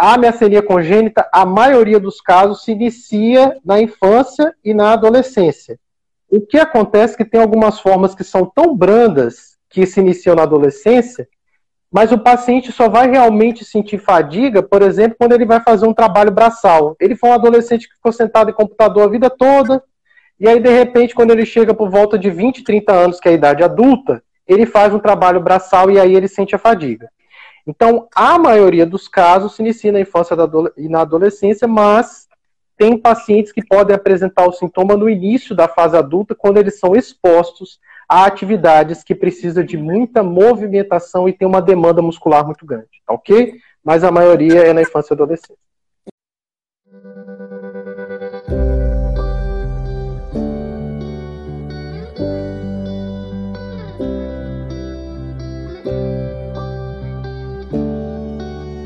a miastenia congênita, a maioria dos casos se inicia na infância e na adolescência. O que acontece é que tem algumas formas que são tão brandas que se iniciam na adolescência, mas o paciente só vai realmente sentir fadiga, por exemplo, quando ele vai fazer um trabalho braçal. Ele foi um adolescente que ficou sentado em computador a vida toda, e aí, de repente, quando ele chega por volta de 20, 30 anos, que é a idade adulta, ele faz um trabalho braçal e aí ele sente a fadiga. Então, a maioria dos casos se inicia na infância e na adolescência, mas tem pacientes que podem apresentar o sintoma no início da fase adulta, quando eles são expostos a atividades que precisam de muita movimentação e tem uma demanda muscular muito grande, tá ok? Mas a maioria é na infância e adolescência.